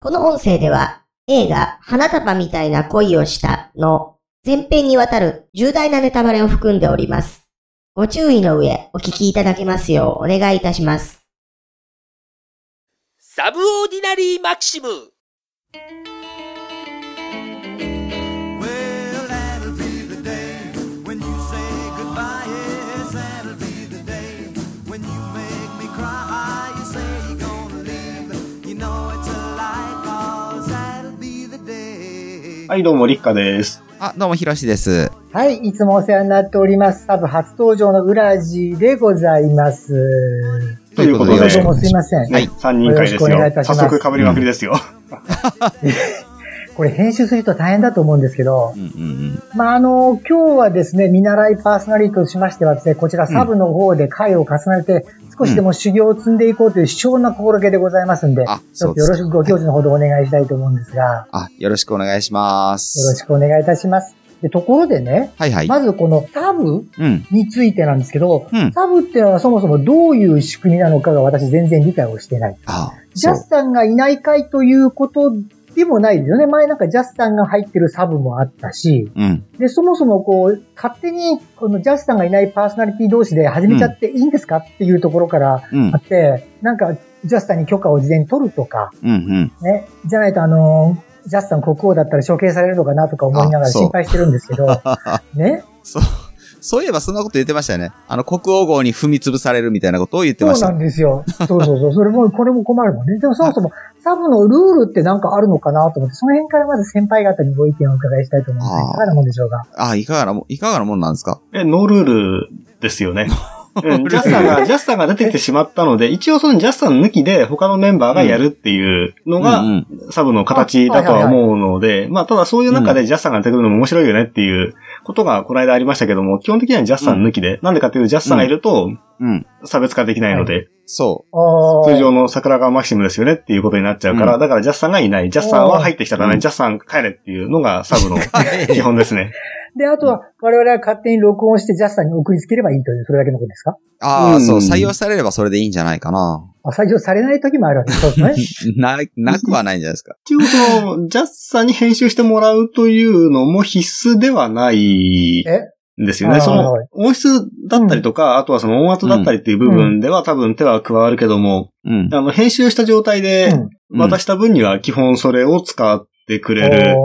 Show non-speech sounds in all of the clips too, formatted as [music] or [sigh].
この音声では映画花束みたいな恋をしたの前編にわたる重大なネタバレを含んでおります。ご注意の上お聞きいただけますようお願いいたします。サブオーディナリーマキシムはい、どうも、りっかです。あ、どうも、ひろしです。はい、いつもお世話になっております。サブ初登場のウラジでございます。ということで、どうもすいません。ね、3人会ですよろしくお願いいたよ。します早速被りまくりですよ。[laughs] これ編集すると大変だと思うんですけどう、んうんうん。まあ、あの、今日はですね、見習いパーソナリティとしましてはですね、こちらサブの方で回を重ねて、少しでも修行を積んでいこうという貴重な心がけでございますんで、うですか。っとよろしくご教授のほどお願いしたいと思うんですが、あ、よろしくお願いしまよろす。しくお願いいたします。で、ところでね、はいはい。まずこのサブうん。についてなんですけど、うんサブっていうのはそもそもどういう仕組みなのかが私全然理解をしていない。あ、ジそう。ャスさんがいない回ということでもないですよね。前なんかジャスさんが入ってるサブもあったし、うん。で、そもそもこう、勝手にこのジャスさんがいないパーソナリティ同士で始めちゃっていいんですかっていうところからうんあ。って、なんかジャスさんに許可を事前に取るとか、うんうん。ね、じゃないとあのジャスさん国王だったら処刑されるのかなとか思いながら心配してるんですけど、[laughs] ね。そう。そういえばそんなこと言ってましたよね。あの、国王号に踏み潰されるみたいなことを言ってましたそうなん。ですよ。そうそうそう。それも、これも困るもんね。でもそもそも、サブのルールってなんかあるのかなと思って、その辺からまず先輩方にご意見をお伺いしたいと思うんですいかがなもんでしょうか？あ、いかがなもん、いかがなもんなんですか？え、ノールールですよね。うん [laughs] ジャスさんが、ジャスさんが出てきてしまったので、一応そのジャスさん抜きで他のメンバーがやるっていうのが、うんサブの形だとは思うので、まあ、ただそういう中でジャスさんが出てくるのも面白いよねっていうことがこの間ありましたけども、基本的にはジャスさん抜きで、なんでかっていうとジャスさんがいると。差別化できないので、そあー。通常の桜川マキシムですよねっていうことになっちゃうから、うん。だからジャスさんがいない。ジャスさんは入ってきたらダメ、うん。ジャスさん帰れっていうのがサブの基本ですね。[laughs] で、あとは、我々は勝手に録音してジャスさんに送りつければいいという、それだけのことですか？う。ああ、うんそう、採用されればそれでいいんじゃないかな。あ採用されない時もあるわけです。ね。[laughs] な、なくはないんじゃないですか。[laughs] 一応その、ジャスさんに編集してもらうというのも必須ではないえんですよね。そのはい、音質だったりとか、あとはその音圧だったりっていう部分では多分手は加わるけども、うん。あの、編集した状態でうん渡した分には基本それを使ってくれる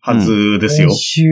はずですよ編。集、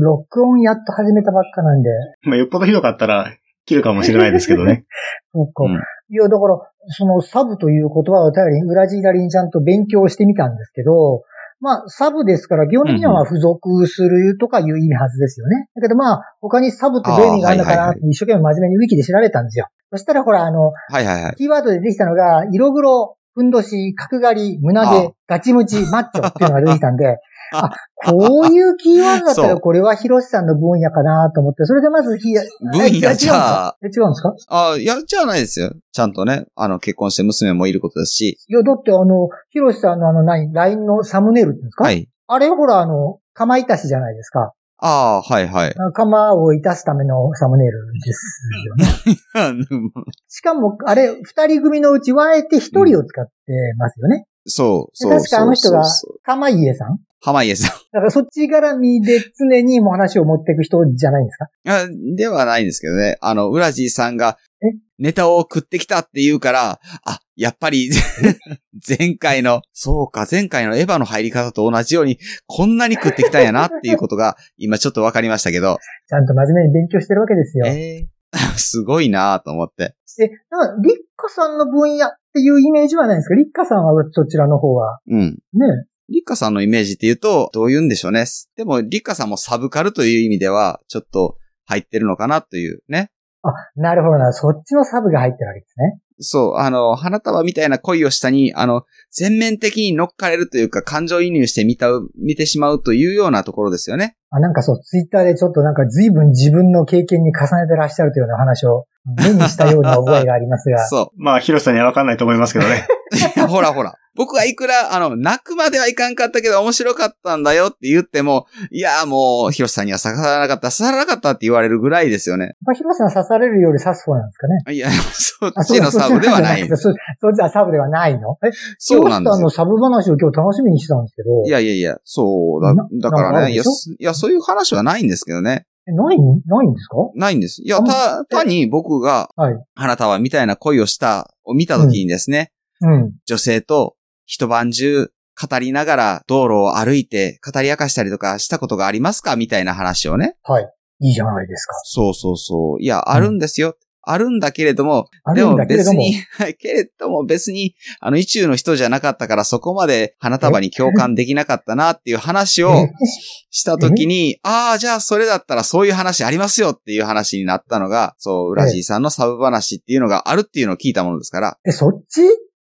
録音やっと始めたばっかなんで。まあ、よっぽどひどかったら切るかもしれないですけどね。[laughs] そうか。うんいや、だから、そのサブという言葉を頼りに、裏地左にちゃんと勉強してみたんですけど、まあ、サブですから、基本的にはまあ付属するとかいう意味はずですよね。だけどまあ、他にサブってどういう意味があるのかなって一生懸命真面目にウィキで調べたんですよ。そしたらほら、あの、はいはいはい。キーワードでできたのが、色黒、ふんどし、角刈り、胸あ毛、ガチムチ、マッチョっていうのが出てきたんで、[laughs] あ、こういうキーワードだったらこれはヒロシさんの分野かなと思って、それでまずひ、分野じゃあか？え違うんですか？あいや、じゃないですよ。ちゃんとね、あの、結婚して娘もいることですし。いや、だってあの、ヒロシさんのあの何、LINE のサムネイルっていうんですか？はい。あれほらあの、釜いたしじゃないですか。ああ、はいはい。釜をいたすためのサムネイルですよね。[laughs] しかも、あれ、二人組のうち、あえて一人を使ってますよね。そう、そう。確かあの人がそうそう釜家さん？濱家さん。だからそっち絡みで常にもう話を持っていく人じゃないんですか？あではないんですけどね。あの、ウラジーさんがえ、ネタを食ってきたって言うから、あ、やっぱり、[laughs] 前回の、そうか、前回のエヴァの入り方と同じように、こんなに食ってきたんやなっていうことが、[laughs] 今ちょっとわかりましたけど、ちゃんと真面目に勉強してるわけですよ。え？ー、[laughs] すごいなと思って。で、なんか、リッカさんの分野っていうイメージはないんですか？リッカさんはそちらの方は。うん。ね。リッカさんのイメージって言うと、どう言うんでしょうね。でも、リッカさんもサブカルという意味では、ちょっと入ってるのかなというね。あ、なるほどな。そっちのサブが入ってるわけですね。そう、あの、花束みたいな恋をしたに、あの、全面的に乗っかれるというか、感情移入して見た、見てしまうというようなところですよね。あ、なんかそう、ツイッターでちょっとなんか随分自分の経験に重ねてらっしゃるというような話を [laughs] 目にしたような覚えがありますが。そまあ、ヒロシさんにはわかんないと思いますけどね。う。[laughs] いやほらほら。僕がいくら、あの、泣くまではいかんかったけど面白かったんだよって言っても、いや、もう、ヒロシさんには刺さらなかった、刺さらなかったって言われるぐらいですよね。まあ、広瀬さん刺されるより刺す方なんですかね。いや、そっちのサブではない。そっちはサブではないの？え、そうなんですよ。広瀬さんのサブ話を今日楽しみにしてたんですけど。いやいやいや、そうだな、だからね、いや、いや、そういう話はないんですけどね。えないんないんですか？ないんです。いや、あた、単に僕が、はい。花束みたいな恋をした、を見たときにですね、うん。女性と一晩中語りながら道路を歩いて語り明かしたりとかしたことがありますか？みたいな話をね。はい。いいじゃないですか。そうそうそう。いや、あるんですよ。あるんだけれども、でも。別に、[laughs] はいけれども別に、あの、意中の人じゃなかったからそこまで花束に共感できなかったなっていう話をえ [laughs] したときに、ああ、じゃあそれだったらそういう話ありますよっていう話になったのが、そう、浦地さんのサブ話っていうのがあるっていうのを聞いたものですから、え、そっち？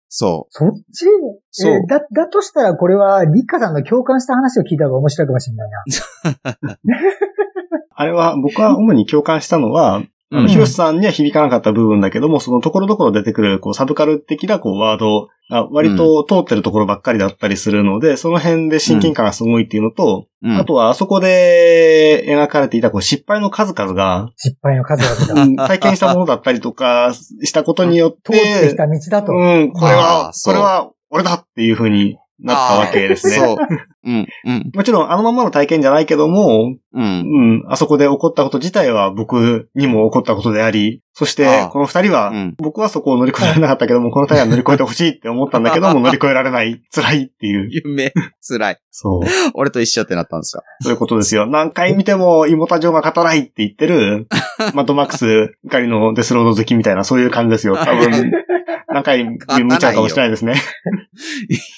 そそっち？そう。えだ、だとしたらこれは、リカさんの共感した話を聞いた方が面白いかもしれないな。[laughs] [laughs] あれは、僕は主に共感したのは、あの、うんヒロシさんには響かなかった部分だけども、そのところどころ出てくる、こう、サブカル的な、こう、ワードが割と通ってるところばっかりだったりするので、その辺で親近感がすごいっていうのと、う。うんあとは、あそこで描かれていた、こう、失敗の数々が、失敗の数々が。うん体験したものだったりとか、したことによっ通ってきて、た道だと。うん、これあはこれは、俺だっていう風になったわけですね。そう。うん、うん、[laughs] もちろん、あのままの体験じゃないけども、うん。うん、あそこで起こったこと自体は僕にも起こったことであり、そしてこの二人は、うん僕はそこを乗り越えられなかったけども、[laughs] この二人は乗り越えてほしいって思ったんだけども、乗り越えられない、辛いっていう。夢、辛い。そう。俺と一緒ってなったんですか？そういうことですよ。何回見ても、イモタ城が勝たないって言ってる、[laughs] マッドマックス、怒りのデスロード好きみたいな、そういう感じですよ。[laughs] 多分、何回見ちゃうかもしれないですね。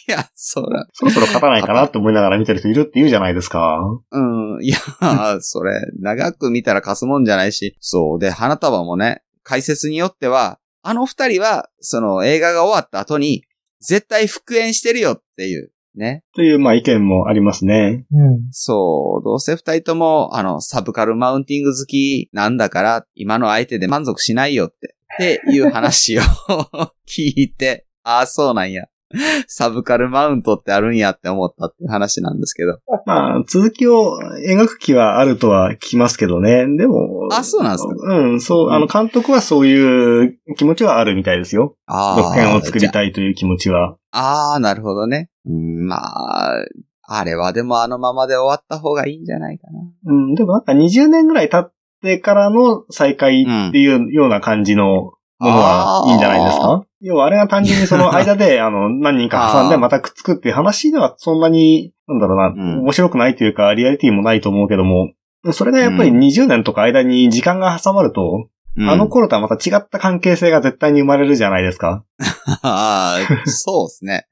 いや、そうだ。そろそろ勝たないかなって思いながら見てる人いるって言うじゃないですか。うん。いや、[laughs] それ、長く見たら貸すもんじゃないし。そう。で、花束もね、解説によっては、あの二人は、その映画が終わった後に、絶対復縁してるよっていう、ね。という、まあ意見もありますね。うん。そう。どうせ二人とも、あの、サブカルマウンティング好きなんだから、今の相手で満足しないよって、っていう話を [laughs] 聞いて、ああ、そうなんや。[laughs] サブカルマウントってあるんやって思ったっていう話なんですけど。まあ、続きを描く気はあるとは聞きますけどね。でも。あそうなんですかうん、そう、あの、監督はそういう気持ちはあるみたいですよ。あ続編を作りい。たいという気持ちは。ああ、なるほどね。うん、まあ、あれはでもあのままで終わった方がいいんじゃないかな。うん、でもなんか20年ぐらい経ってからの再会っていうような感じのものはいいんじゃないですか、要はあれが単純にその [laughs] 間で、あの、何人か挟んでまたくっつくっていう話ではそんなに、なんだろうな、ん面白くないというか、リアリティもないと思うけども、それがやっぱりうん20年とか間に時間が挟まると、うんあの頃とはまた違った関係性が絶対に生まれるじゃないですか。[laughs] ああ、そうですね。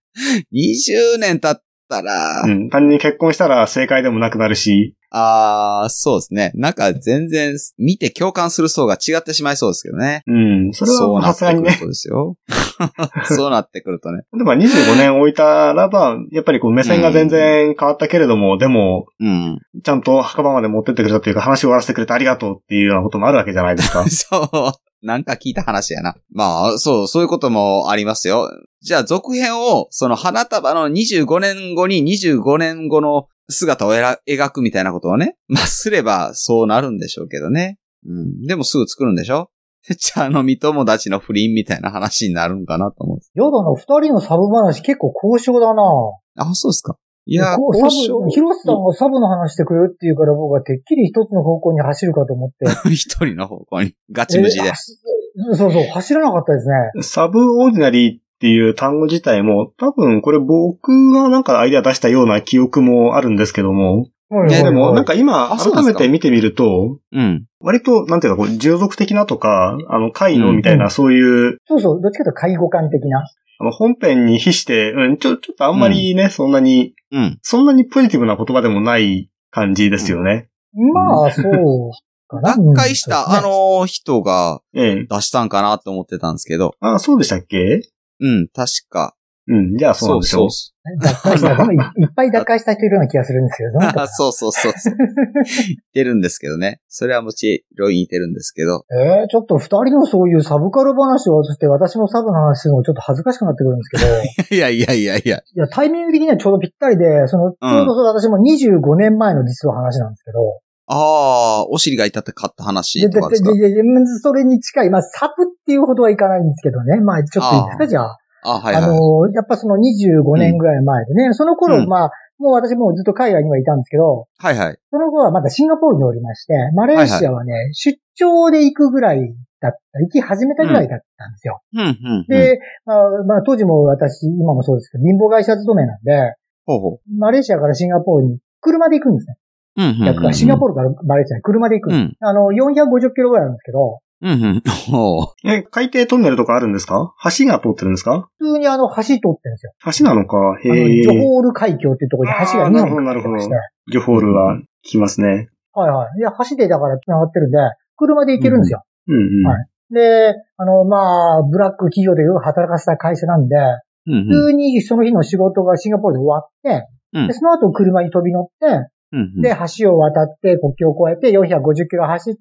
20年経ったら、うん。単純に結婚したら正解でもなくなるし、ああ、そうですね。なんか全然見て共感する層が違ってしまいそうですけどね。うん。それはそうなってさすがにね。[laughs] くるとですよ。そうなってくるとね。でも25年置いたらば、やっぱりこう目線が全然変わったけれども、でも、うん。ちゃんと墓場まで持ってってくれたというか話を終わらせてくれてありがとうっていうようなこともあるわけじゃないですか。[laughs] そう。なんか聞いた話やな。まあ、そう、そういうこともありますよ。じゃあ、続編を、その花束の25年後に25年後の姿を描くみたいなことをね、[laughs] まあ、すればそうなるんでしょうけどね。うん。でもすぐ作るんでしょ？じゃあ、あの、見友達の不倫みたいな話になるんかなと思う。やだな、二人のサブ話結構交渉だな。あ、そうですか。いや、こうサ交渉ブ、広瀬さんがサブの話してくれるっていうから僕はてっきり一つの方向に走るかと思って。[laughs] 一人の方向に、ガチムチでそうそう、走らなかったですね。サブオーディナリーっていう単語自体も、多分これ僕がなんかアイデア出したような記憶もあるんですけども、ねでもはいなんか今改めて見てみると、うん。割と、なんていうか、こう、従属的なとか、あの、会のみたいな、うんそういう、そうそう、どっちかというと介護官的な。あの、本編に比して、うん、ちょ、ちょっとあんまりね、そんなに、うん。そんなにポジティブな言葉でもない感じですよね。まあ、そうかな。脱会した、うんあ、の人がええ。出したんかなと思ってたんですけど。あ、そうでしたっけ？うん、確か。うん。じゃあそうでしょう。そ脱会した、でもいいっぱい脱会した人いるような気がするんですけど、どうかな [laughs] そうそうそうそう。言ってるんですけどね。それはもちろん言ってるんですけど。えー、ちょっと二人のそういうサブカル話を、そして私もサブの話するのちょっと恥ずかしくなってくるんですけど、[laughs] いやいやいやいや。いや、タイミング的にはちょうどぴったりで、その、ちょうどそれ私も25年前の実は話なんですけど、ああ、お尻が痛って買った話とかですか？で、で、でそれに近い、まあ、サブっていうほどはいかないんですけどね。まあ、ちょっといいですか、じゃあ。あはいはい。あの、やっぱその25年ぐらい前でね、その頃、うんまあ、もう私もうずっと海外にはいたんですけど、はいはい。その後はまだシンガポールにおりまして、マレーシアはね、出張で行くぐらいだった、行き始めたぐらいだったんですよ。うん、うん。で、まあ、まあ、当時も私、今もそうですけど、貧乏会社勤めなんで、ほうほマレーシアからシンガポールに車で行くんですね。う。うん、うん。逆か、シンガポールからマレーシアに車で行く。うんあの、450キロぐらいあるんですけど、うん、うん。ほう。え、海底トンネルとかあるんですか？橋が通ってるんですか？普通にあの、橋通ってるんですよ。橋なのか？へえ。ジョホール海峡っていうところに橋が2本かかってまして。ジョホールは聞きますね。はいはい。いや、橋でだから繋がってるんで、車で行けるんですよ。うんうん。はいで、あの、まあ、ブラック企業でよく働かせた会社なんで、うん、うん。普通にその日の仕事がシンガポールで終わって、うんで、その後車に飛び乗って、うん、で、橋を渡って、国境を越えて、450キロ走って、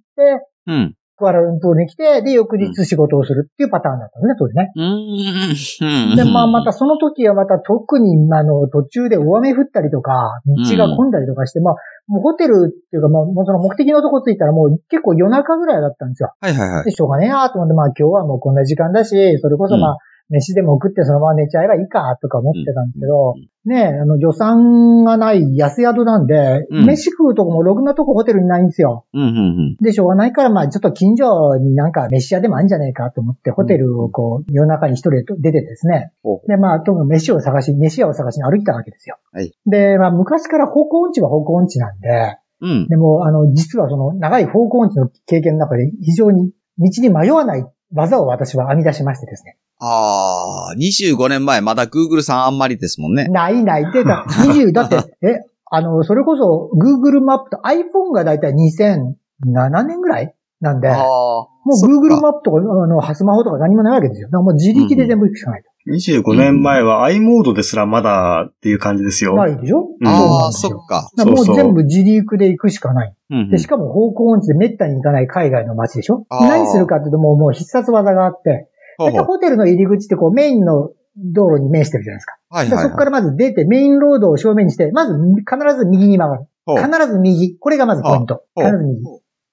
うん。クアラルンプールに来て、で、翌日仕事をするっていうパターンだったんですね、当時ね。うん。うん。で、まあ、またその時はまた特に、あの、途中で大雨降ったりとか、道が混んだりとかして、まあ、もうホテルっていうか、まあ、もうその目的のとこ着いたらもう結構夜中ぐらいだったんですよ。はいはいはい。で、しょうがねえなと思って、まあ今日はもうこんな時間だし、それこそまあ、飯でも食ってそのまま寝ちゃえばいいか、とか思ってたんですけど、ねえ、あの、予算がない安宿なんで、うん飯食うとこもろくなとこホテルにないんですよ。うん、うん、で、しょうがないから、まあ、ちょっと近所になんか飯屋でもあるんじゃねえかと思って、ホテルをこう、夜中に一人で出てですね。で、まあ、とにかく飯を探し、飯屋を探しに歩いたわけですよ。はいで、まあ、昔から方向音痴は方向音痴なんで、うん。でも、あの、実はその、長い方向音痴の経験の中で、非常に道に迷わない技を私は編み出しましてですね。ああ、25年前、まだ Google さんあんまりですもんね。ないない。で、[laughs] だ20、だって、え、あの、それこそ Google マップと iPhone がだいたい2007年ぐらいなんで。もう Google マップとか、あの、スマホとか何もないわけですよ。だからもう自力で全部行くしかないと。25年前は i モードですらまだっていう感じですよ。ないでしょ？うんああ、そうなんそっか。もそう全部自力で行くしかない。で、しかも方向音痴で滅多に行かない海外の街でしょ？何するかっていうともうもう必殺技があって、ほうほうホテルの入り口ってこうメインの道路に面してるじゃないですか。はいはい。でそこからまず出てメインロードを正面にして、まず必ず右に曲がる。必ず右。これがまずポイント。必ず右。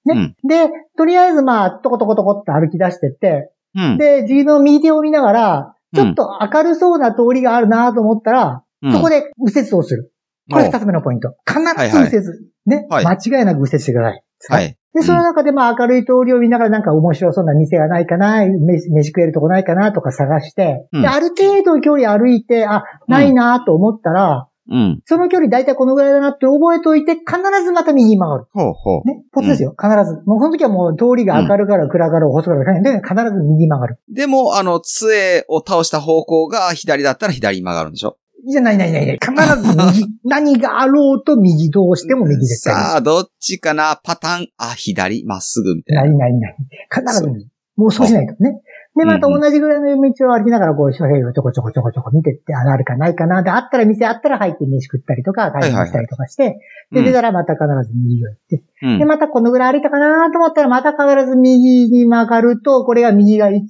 ね。で、とりあえずまあ、トコトコトコって歩き出してって、うん。で、自分の右手を見ながら、ちょっと明るそうな通りがあるなと思ったら、うんそこで右折をする。これ二つ目のポイント。必はいず右折。ね、はい間違いなく右折してください。はい。で、その中でまあ明るい通りを見ながらなんか面白そうな店がないかな、飯飯食えるとこないかなとか探して、うんで、ある程度距離歩いて、あ、ないなと思ったら、うん。その距離大体このぐらいだなって覚えておいて、必ずまた右に曲がる。ほうほう。ね、ポツですよ、必ず。もうその時はもう通りが明るかろう暗かろう細かろう関係ないで、必ず右に曲がる。でも、あの、杖を倒した方向が左だったら左に曲がるんでしょ？じゃないないないない。必ず右。[laughs] 何があろうと右どうしても右絶対右。さあ、どっちかな？パターン、あ、左、まっすぐみたいな。ないないない。必ず右。もうそうしないとね。で、またうんうん同じぐらいの道を歩きながら、こう、周辺をちょこちょこちょこちょこ見てって、あ、あるかないかな。で、あったら店あったら入って飯食ったりとか、買い物したりとかして、で、出たらまた必ず右を行って、うんで、またこのぐらい歩いたかなと思ったら、また必ず右に曲がると、これが右が1、2、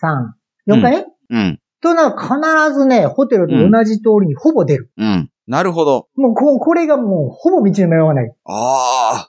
3、4回ね？うん。となる必ずね、ホテルと同じ通りにほぼ出る。うん。なるほど。もうこ、これがもう、ほぼ道に迷わない。ああ、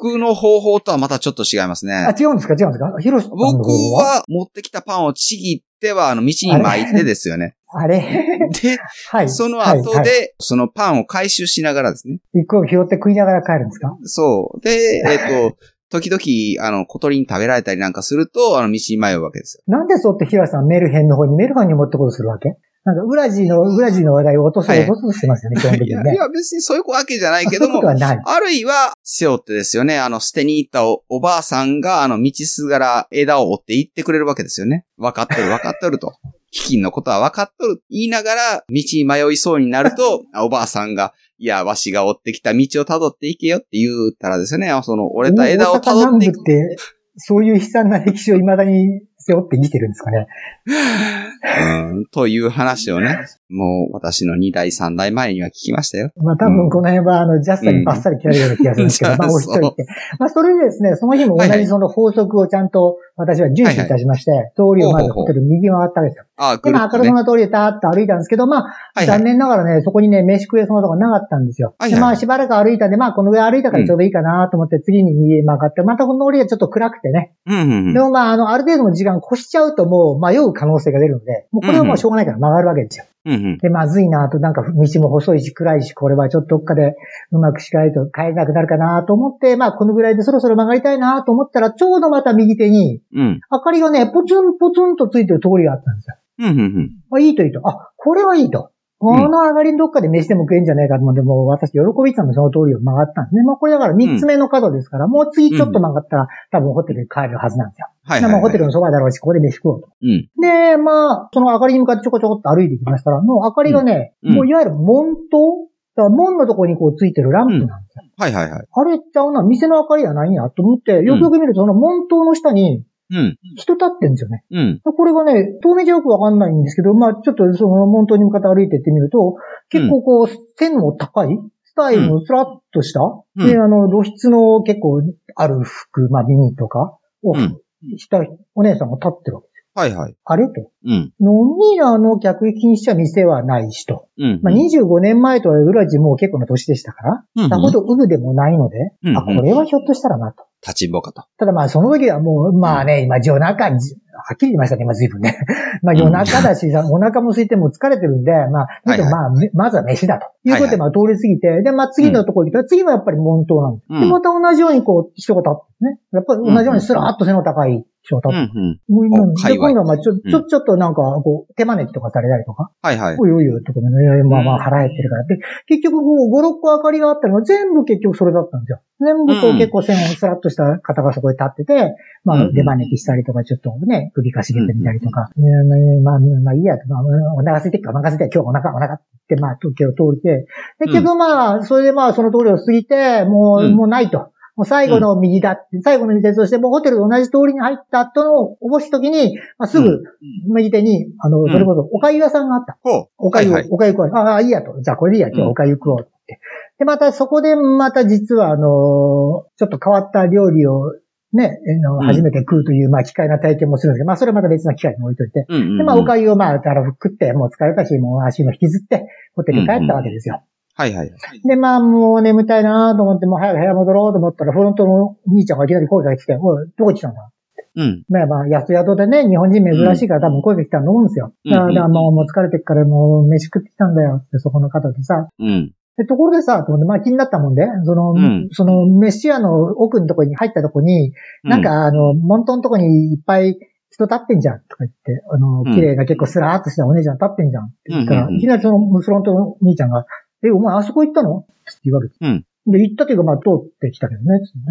僕の方法とはまたちょっと違います [laughs] あ、ね。違うんですか？違うんですか？ヒロシ僕方は？は持ってきたパンをちぎっては、あの、道に巻いてですよね。[laughs] あれ？で、はい。そのはいはい後で、そのパンを回収しながらですね。一個拾って食いながら帰るんですか？そう。で、えっ、と、時々、あの、小鳥に食べられたりなんかすると、あの、道に迷うわけですよ。なんでそうってヒロシさんメルヘンの方にメルヘンに持ってこうとするわけ？なんか、ウラジーの、ウラジーの話題を落とす、はい落とそうとしてますよね、基本的にね。いや別にそういうわけじゃないけども。あるいは、背負ってですよね、あの、捨てに行ったおおばあさんが、あの、道すがら枝を折って行ってくれるわけですよね。分かっとる、分かっとると。[laughs] 飢饉のことは分かっとる。言いながら、道に迷いそうになると、[laughs] おばあさんが、いや、わしが折ってきた道を辿っていけよって言うたらですね、その折れた枝を辿ってっ。て、そういう悲惨な歴史を未だに背負って生きてるんですかね。[laughs] うん、という話をね、もう私の2代3代前には聞きましたよ。まあ多分この辺はあの、ジャストにバッサリ切られるような気がするんですけど、う [laughs] んまあ置いといて。まあそれでですね、その日も同はいはいじその法則をちゃんと私は遵守いたしまして、通りをまずホテル右回ったわけですよ。ああ、で、まあ、明るねそうな通りでたーっと歩いたんですけど、まあ、はいはい残念ながらね、そこにね、飯食えそうなとこなかったんですよ。はいはいで、まあ、しばらく歩いたんで、まあ、このぐらい歩いたからちょうどいいかなと思って、次に右へ曲がって、またこの通りがちょっと暗くてね。うんうんうんでもまあ、あの、ある程度の時間越しちゃうともう迷う可能性が出るので、もうこれはもうしょうがないから曲がるわけですよ。うんうん。で、まずいなと、なんか道も細いし暗いし、これはちょっとどっかでうまくしないと帰れなくなるかなと思って、まあ、このぐらいでそろそろ曲がりたいなと思ったら、ちょうどまた右手に、うん。明かりがね、ポツンポツンとついてる通りがあったんですよ。うんうんうん。あ、いいといいと。あ、これはいいと。この上がりのどっかで飯でも食えんじゃねえかと思って、もう私喜びたのその通りを曲がったんですね。まあこれだから三つ目の角ですから、もう次ちょっと曲がったら、多分ホテルに帰るはずなんですよ。はいはい、でまあホはい。テルのそばだろうし、ここで飯食おうと。うん。で、まあ、その明かりに向かってちょこちょこっと歩いてきましたら、もう明かりがね、うんもういわゆる門灯だから門のところにこうついてるランプなんですよ。はいはいはい。あれちゃうな、店の明かりは何やと思って、よくよく見るとその門灯の下にうん。人立ってんですよね。うん。これがね、遠目じゃよくわかんないんですけど、まあちょっとその門灯に向かって歩いてってみると、結構こう、線の高い、スタイルのスラッとした、うんで、あの、露出の結構ある服、まあミニとかをうんしたお姉さんが立ってるわけ。はいはい。あれと。うん。飲み屋の客引きにしちゃ店はないしと。うん。まあ、25年前とはウラジもう結構な年でしたから、うんさほどウブでもないので、うんあ、これはひょっとしたらなと。立ちんぼかと。ただまあその時はもう、まあね、今夜中に、はっきり言いましたね、今随分ね。[laughs] まあ夜中だし、[laughs] お腹も空いてもう疲れてるんで、まあ、まあ、めまずは飯だと。いうことでまあ通り過ぎて、で、まあ次のところに行ったら、次はやっぱり門頭なんです。うんで、また同じようにこう、人が立ってね。やっぱり同じようにスラーっと背の高い人が立って。もう今お界で、隈今度はまあちょ、んちょ、ちょっとなんか、こう、手招きとかされたりとか。はいはい。おいおいおいとかね、まあまあ腹減ってるから。で、結局こう、5、6個明かりがあったのが全部結局それだったんですよ。全部こううん結構線をスラッとした方がそこに立ってて、まあ出招きしたりとか、ちょっとね、首かしげてみたりとか。いやまあ、まあいいやと、まあ、お腹空いてっからお腹空いて、今日お腹、お腹って、まあ、時を通りて、で、結局まあ、それでまあ、その通りを過ぎて、もう、うんもうないと。もう最後の右だって、最後の右手として、もうホテルと同じ通りに入った後の、おぼし時に、まあ、すぐ、右手に、あの、んそれこそ、おかゆ屋さんがあった。おかゆ。おかゆ食おう。ああ、いいやと。じゃあこれでいいや。今日はおかゆ食おうって。で、またそこでまた実はあの、ちょっと変わった料理をね、初めて食うという、まあ、機会な体験もするんですけど、まあ、それはまた別な機会に置いといて。うんうんうん。で、まあ、おかゆをまあ、たら食って、もう疲れたし、もう足も引きずって、ホテルに帰ったわけですよ。はいはい。で、まあ、もう眠たいなと思って、もう早く部屋戻ろうと思ったら、フロントの兄ちゃんがいきなり声が来て、おい、どこ行ってたんだうん。まあまあ、安宿でね、日本人珍しいから多分声が来たと思うんですよ。うんだからもうもう疲れてっからもう飯食ってきたんだよって、そこの方でさ。うん。で、ところでさ、と思って、まあ気になったもんで、その、うん。その、飯屋の奥のとこに入ったとこに、なんかあの、門ンのとこにいっぱい人立ってんじゃんとか言って、あの、うん。綺麗な結構スラーっとしたお姉ちゃん立ってんじゃんって言ったら、いきなりそのフロントの兄ちゃんが、え、お前あそこ行ったの？って言われて。うん。で、行ったというか、まあ、通ってきたけどね、つってね。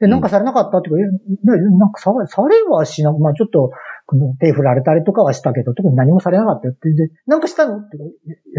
で、なんかされなかったっていうか、えねなんかされ、されはしな、まあ、ちょっと、手振られたりとかはしたけど、特に何もされなかったよって。で、なんかしたの？って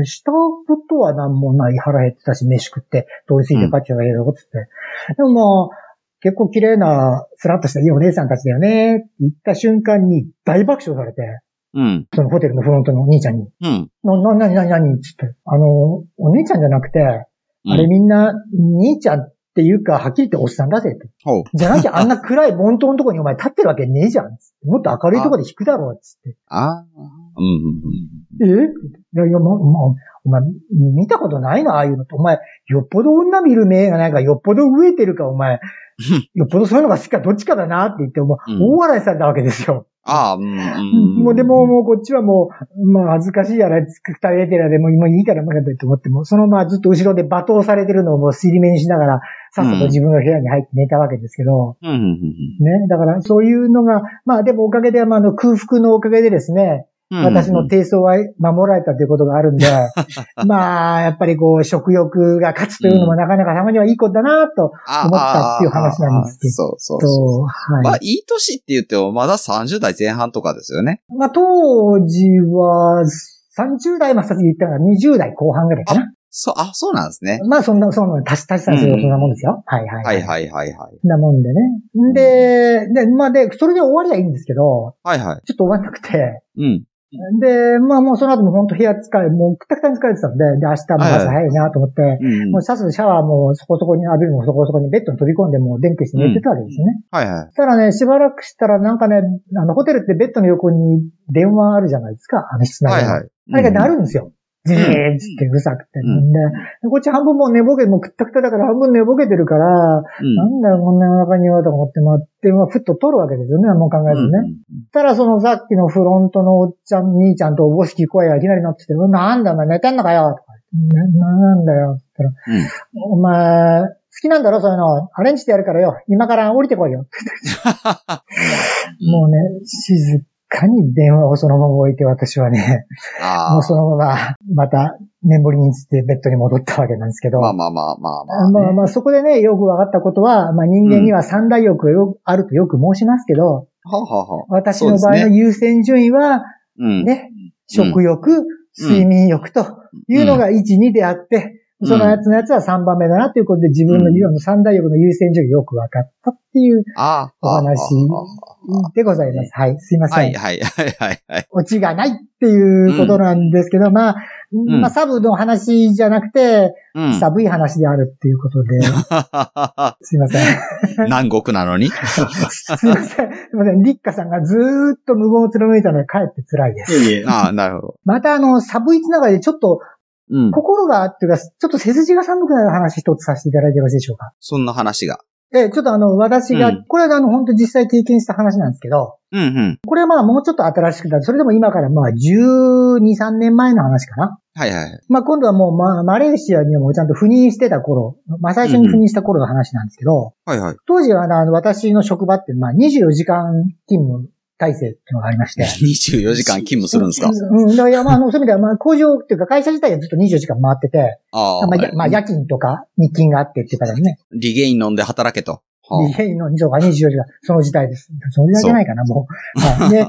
したことは何もない。腹減ってたし、飯食って、通り過ぎて帰ってただけだよ、つって。でもまあ、結構綺麗な、スラッとしたいいお姉さんたちだよね、って言った瞬間に大爆笑されて、うん。そのホテルのフロントのお兄ちゃんに。うん。な、な、なになになにつって。あの、お姉ちゃんじゃなくて、うんあれみんな、兄ちゃんっていうか、はっきり言っておっさんだぜって。ほう。じゃなきゃあんな暗い門頭のとこにお前立ってるわけねえじゃん。もっと明るいとこで弾くだろう。つって。ああ。うんうんえ？いやいや、もう、もう、お前、見たことないな、ああいうのって。お前、よっぽど女見る目がないか、よっぽど飢えてるか、お前、[laughs] よっぽどそういうのが好きか、どっちかだなって言って、もう、うん大笑いされたわけですよ。ああ、うんうん。もうでも、もうこっちはもう、まあ恥ずかしいやら、二人出てるやでもうもういいから、まあと思って、もうそのままずっと後ろで罵倒されてるのをもう尻目にしながら、さっさと自分の部屋に入って寝たわけですけど、うんね。だからそういうのが、まあでもおかげで、まああの空腹のおかげでですね、うん。私の低層は守られたということがあるんで、[laughs] まあ、やっぱりこう、食欲が勝つというのもなかなかたまにはいいことだなと思ったっていう話なんですけど。そうそうそう。と、はい。まあ、いい年って言っても、まだ30代前半とかですよね。まあ、当時は、30代まで言ったら20代後半ぐらいかな。そう、あ、そうなんですね。まあ、そんな、そんな、足し足し算するうんそんなもんですよ。はいはい。はいはいはいはい。そんなもんでね。で、で、まあで、それで終わりはいいんですけど、はいはい。ちょっと終わんなくて、うん。で、まあもうその後も本当部屋使い、もうくたくたに疲れてたんで、で、明日も朝早いなと思って、うんもうさっさとシャワーもそこそこに浴びるのもそこそこにベッドに飛び込んでもう電気して寝てたわけですよね。はいはい。そしたらね、しばらくしたらなんかね、あの、ホテルってベッドの横に電話あるじゃないですか、あの室内の。はいはい。あれが鳴るんですよ。ジーッつってうるさくて。うんでこっち半分もう寝ぼけ、もうくったくただから半分寝ぼけてるから、うんなんだよ、こんな夜中にはと思って待って、まあ、ふっと取るわけですよね、もう考えずにね。たらそのさっきのフロントのおっちゃん、兄ちゃんとおぼしき声がいきなりなってきて、なんだお前寝てんのかよとか言って、な、なんだよって言ったら、うんお前、好きなんだろそういうの。アレンジしてやるからよ。今から降りてこいよ。[laughs] もうね、静かに電話をそのまま置いて私はね、あもうそのまま、また、眠りにつってベッドに戻ったわけなんですけど。あ。まあまあまあまあまあ、まあまあ、そこでね、よく分かったことは、まあ人間には三大欲がよあるとよく申しますけど、はあはあはあ私の場合の優先順位は、うん。ね、食欲、睡眠欲というのが1、2であって、そのやつのやつは3番目だなということで自分のうん三大欲の優先順位がよく分かったっていう。お話でございます。はい、すいません。はいはいはいはいはい。オチがないっていうことなんですけど、まあ、んまあ、サブの話じゃなくて、うん。寒い話であるっていうことで、[laughs] すいません。南国なのに？すいません。すいません。リッカさんがずーっと無言を貫いたので、かえって辛いです。いえいえ。ああ、なるほど。また、あの、寒いつながりでちょっと、うん。心が、っていうか、ちょっと背筋が寒くなる話一つさせていただいてよろしいでしょうか？そんな話が。え、ちょっとあの、私が、うんこれはあの、本当実際経験した話なんですけど、うんうん。これはまあもうちょっと新しくだ。それでも今からまあ12、3年前の話かな？はいはい。まあ今度はもうまあマレーシアにもちゃんと赴任してた頃、まあ最初に赴任した頃の話なんですけど、はいはい。当時はあの私の職場ってまあ24時間勤務体制っていうのがありまして。[laughs] 24時間勤務するんですか？うん、だからまああのそういう意味ではまあ工場っていうか会社自体はずっと24時間回ってて、ああ。まあ、まあ夜勤とか日勤があってっていうからね。リゲイン飲んで働けと。はリゲインの2が24時間、その時代です。それだけないかな、もう。はい、で、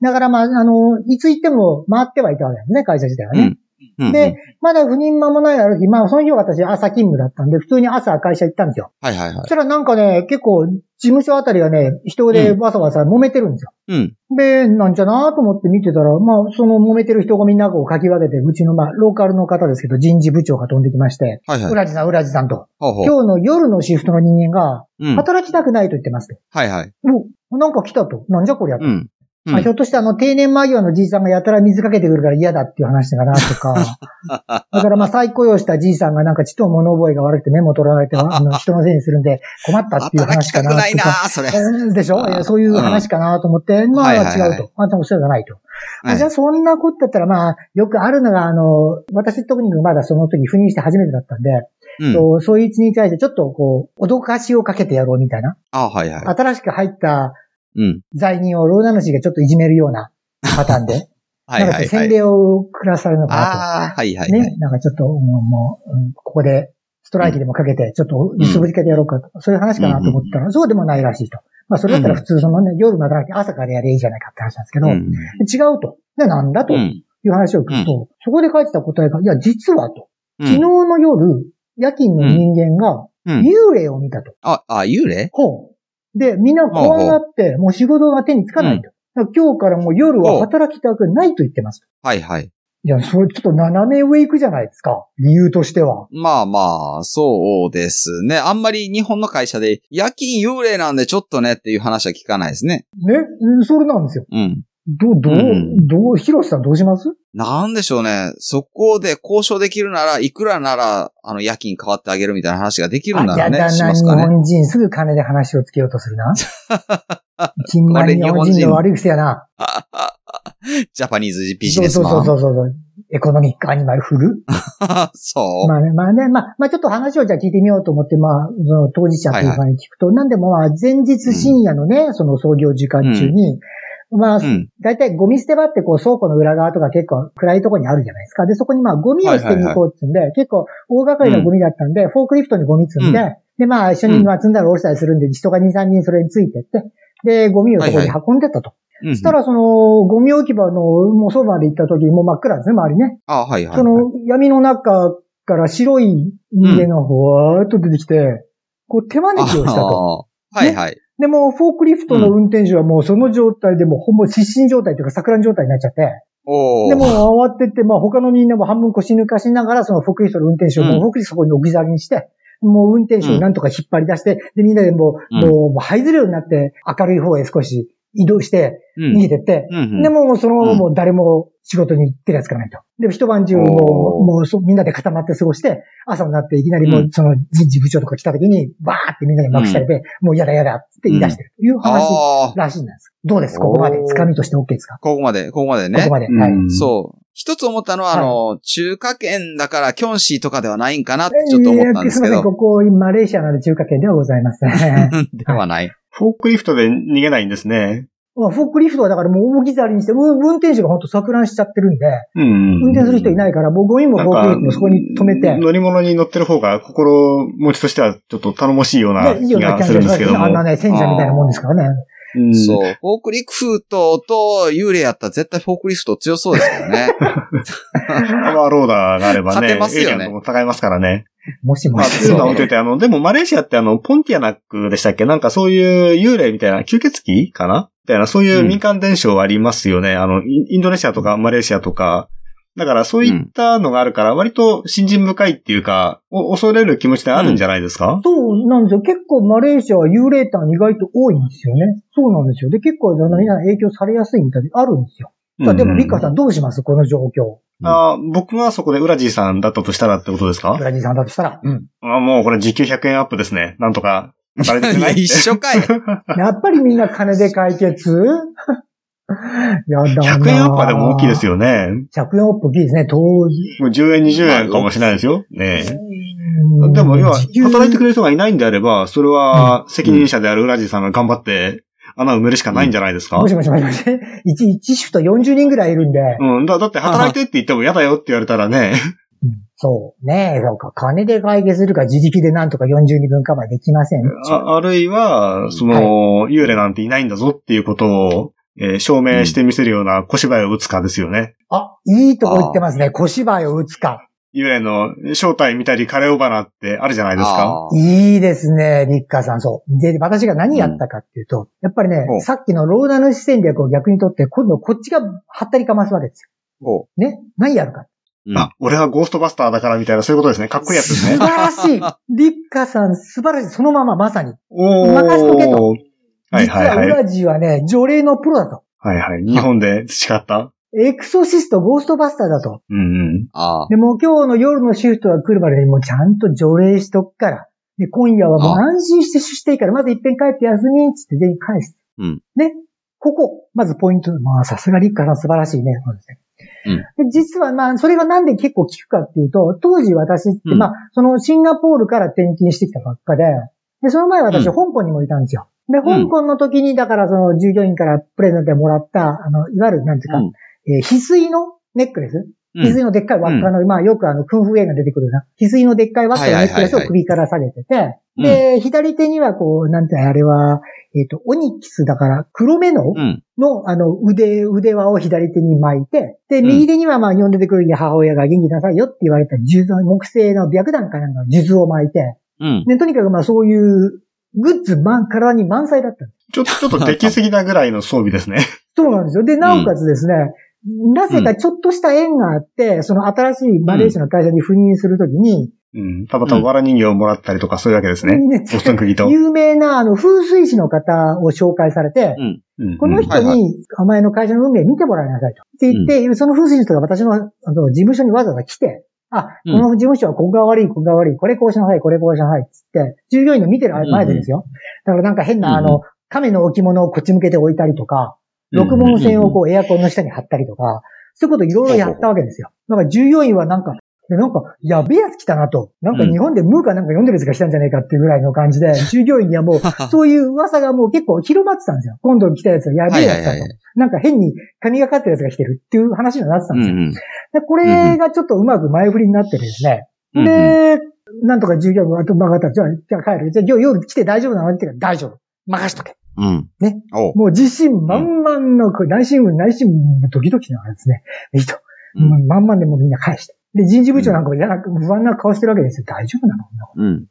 だからまあ、あの、いつ行っても回ってはいたわけですね、会社自体はね。うんうんうんで、まだ赴任間もないある日、まあその日は私朝勤務だったんで、普通に朝会社行ったんですよ。はいはいはいそし。たらなんかね、結構、事務所あたりがね、人でわさわさ揉めてるんですよ。うん。で、なんじゃなと思って見てたら、まあ、その揉めてる人がみんなこうかき分けて、うちのまあ、ローカルの方ですけど、人事部長が飛んできまして、はいはい。うらじさん、うらじさんと、ほうほう。今日の夜のシフトの人間が、うん。働きたくないと言ってますと。はいはい。お、なんか来たと。なんじゃこりゃと。うん。うんあひょっとしてあの定年間際のじいさんがやたら水かけてくるから嫌だっていう話かなとか。[laughs] だからまあ再雇用したじいさんがなんかちっと物覚えが悪くて [laughs] メモ取られて、あの人のせいにするんで困ったっていう話かなとか。くないなそれ。えーでしょ？そういう話かなと思って、まあはいはいはい違うと。あんたもそうじゃないと。はいあじゃあそんなことだったらまあ、よくあるのが、あの、私特にまだその時赴任して初めてだったんで、うん。そうそういう一に対してちょっとこう、脅かしをかけてやろうみたいな。あはいはい。新しく入ったうん。罪人をローナ主がちょっといじめるようなパターンで、[laughs] はいはいはい。洗礼を下らされるのかなああ、はいはいと。はい。ね。なんかちょっともう、もううんここでストライキでもかけて、ちょっと揺すぶりかけてやろうかと。そういう話かなと思ったら、そうでもないらしいと。まあそれだったら普通そのね、夜まで朝からやればいいじゃないかって話なんですけど、うん。違うと。で、なんだとういん。う話を聞くと、そこで書いてた答えが、いや、実はと。うん昨日の夜、夜勤の人間がうん。幽霊を見たと。あ、あ、幽霊？ほう。で、みんな怖がって、もう仕事が手につかないと。だから今日からもう夜は働きたくないと言ってますと。はいはい。いや、それちょっと斜め上行くじゃないですか。理由としては。まあまあ、そうですね。あんまり日本の会社で夜勤幽霊なんでちょっとねっていう話は聞かないですね。ね？うんそれなんですよ。うん。どう、どう、うんどう、ヒロシさんどうします？なんでしょうね。そこで交渉できるなら、いくらなら、あの、夜勤変わってあげるみたいな話ができるんなあ、やらね、しだな、日。本人。すぐ金で話をつけようとするな。[laughs] 金満日本人の悪い癖やな。[laughs] ジャパニーズビジネスそうマン。そうそうそう。エコノミックアニマルフル。[laughs] そう。まあね、まあね、まあ、まあちょっと話をじゃあ聞いてみようと思って、まあ、その当事者というかに聞くと、なんでもまあ、前日深夜のね、その創業時間中に、まあ、うん。だいたいゴミ捨て場ってこう倉庫の裏側とか結構暗いところにあるじゃないですか。で、そこにまあゴミを捨てに行こうって言うんで、結構大掛かりなゴミだったんで、フォークリフトにゴミ積んで、うで、まあ一緒にまあ積んだら下ろしたりするんで、人が2、3人それについてって、で、ゴミをそこに運んでったと。うんそしたらその、ゴミ置き場のもうそばまで行った時にもう真っ暗ですね、周りね。あ、はいはい。その闇の中から白い人間がふわーっと出てきて、こう手招きをしたと。はいはい。でも、フォークリフトの運転手はもうその状態でもうほぼ失神状態というか錯乱状態になっちゃって。でもう慌てて、まあ他のみんなも半分腰抜かしながら、そのフォークリフトの運転手をうん。もうフォークリフトそこに置き去りにして、もう運転手をなんとか引っ張り出して、でみんなでもう、うん。もう、もう這いずるようになって明るい方へ少し移動してうん逃げてって、うんうんでもうそのもう誰も仕事に行ってるやつがないと。で、一晩中もう、もうそみんなで固まって過ごして、朝になっていきなりもううその人事部長とか来た時に、バーってみんなにまくされて、もうやだやだって言い出してるという話らしいんです。どうですここまで。つかみとして OK ですか？ここまで、ここまでね。ここまで。うんはい。そう。一つ思ったのは、あはいの、中華圏だから、キョンシーとかではないんかなってちょっと思ったんですけいやすいません、ど。ここ、マレーシアなので中華圏ではございません。[laughs] ではない。フォークリフトで逃げないんですね。まあフォークリフトはだからもう置き去りにして、う運転手が本当錯乱しちゃってるんで、うん。運転する人いないから、もうゴミもフォークリフトもそこに止めて、乗り物に乗ってる方が心持ちとしてはちょっと頼もしいようなねいいような気がするんでけども。あんなね、戦車みたいなもんですからね。うんそう。フォークリフトと幽霊やったら絶対フォークリフト強そうですけどね。パワーローダーがあればね、勝てますよね戦いますからね。もしもまあ、し。そういうのは置いといて、あの、でもマレーシアってあの、ポンティアナックでしたっけ？なんかそういう幽霊みたいな、吸血鬼かな？みたいな、そういう民間伝承ありますよね。あの、インインドネシアとかマレーシアとか。だからそういったのがあるから、割と信心深いっていうか、お恐れる気持ちってあるんじゃないですか、そうなんですよ。結構マレーシアは幽霊感意外と多いんですよね。そうなんですよ。で、結構みんな影響されやすいみたいであるんですよ。でも、リッカーさんどうします？この状況。あー僕がそこでウラジーさんだったとしたらってことですか？ブラジーさんだとしたら。うん。あもうこれ時給100円アップですね。なんとか。働いていや、ないって [laughs] 一緒かい。やっぱりみんな金で解決やだな100円アップはでも大きいですよね。100円アップ大きいですね、当時。もう10円、20円かもしれないですよ。ねでも、要は、働いてくれる人がいないんであれば、それは、責任者であるウラジーさんが頑張って、穴を埋めるしかないんじゃないですかもしもしもしもし。[laughs] 一、一シフト40人ぐらいいるんで。うん。だ、だって働いてって言っても嫌だよって言われたらね。そう。ねえ、そうか。金で解決するか、自力でなんとか40人分カバーできません。ああるいは、その、幽霊なんていないんだぞっていうことを、えー証明してみせるような小芝居を打つかですよね。あ、いいとこ言ってますね。小芝居を打つか。幽霊の正体見たりカレーオバナってあるじゃないですか。いいですね、リッカーさん。そう。で、私が何やったかっていうと、やっぱりねう、んさっきのローダ主戦略を逆にとって、今度こっちがはったりかますわけですおよ。ね？何やるか。うんあ、俺はゴーストバスターだからみたいなそういうことですね。かっこいいやつですね素。晴らしい。リッカーさん、素晴らしい。そのまま、まさに。おー。任しとけとはいはいはい。実はウラジはね、除霊のプロだと。はいはい。日本で培った？エクソシスト、ゴーストバスターだと。うんうん。ああ。でも今日の夜のシフトが来るまでにもうちゃんと除霊しとくから。で、今夜はもうあ安心してしていいから、まず一遍帰って休み、つって全員返す。うん。ね。ここ、まずポイント。まあ、さすがリッカーさん素晴らしいね。そうですねで実はまあ、それがなんで結構効くかっていうと、当時私って、うんまあ、そのシンガポールから転勤してきたばっかで、で、その前私、うん香港にもいたんですよ。で、香港の時に、だからその従業員からプレゼントでもらった、あの、いわゆる、なんていうか、うん。えー翡翠のネックレス？うん。翡翠のでっかい輪っかの、まあよくあの、クンフー映画出てくるな、翡翠のでっかい輪っかのネックレスを首から下げてて、うん。で、左手にはこう、なんてあれは、えっ、と、オニキスだから、黒目の、うん。の、あの、腕、腕輪を左手に巻いて、で、ん。右手にはまあ、呼んでてくる母親が元気なさいよって言われた木製の白檀かなんかの数珠を巻いて、うん。で、とにかくまあ、そういう、グッズ満、体に満載だったんです。ちょっと、ちょっとできすぎなぐらいの装備ですね。[laughs] そうなんですよ。で、なおかつですね、なぜかちょっとした縁があって、その新しいマレーシアの会社に赴任するときに、うん。たまたま藁人形をもらったりとかそういうわけですね。ねボストン釘と。有名なあの風水師の方を紹介されて、うん。うんこの人に、お前の会社の運命見てもらいなさいと。って言って、その風水師の人が私のあの事務所にわざわざ来て、あ、うん。この事務所はここが悪い、ここが悪い、これこうしなさい、これこうしなさい、つって、従業員の見てる前でですよ。だからなんか変な、あうん。の、亀の置物をこっち向けて置いたりとか、うん。六門線をこうエアコンの下に貼ったりとか、そういうこといろいろやったわけですよ。だから従業員はなんか、でなんか、やべえやつ来たなと。なんか日本でムーかなんか読んでるやつが来たんじゃないかっていうぐらいの感じで、[laughs] 従業員にはもう、[laughs] そういう噂がもう結構広まってたんですよ。今度来たやつはやべえやつだと。なんか変に神がかってるやつが来てるっていう話になってたんですよ。うんうん。でこれがちょっとうまく前振りになってですね。うんで、なんとか従業員が、あと曲がったら、じゃあ、じゃあ帰る。じゃあ夜夜来て大丈夫なのって言うから大丈夫。任しとけ。うん。ね。もう自信満々の、内新聞、内新聞のドキドキながらですね。いいと。うんもう満々でもうみんな返して。で、人事部長なんかも嫌な、不安な顔してるわけですよ。大丈夫なの？うん。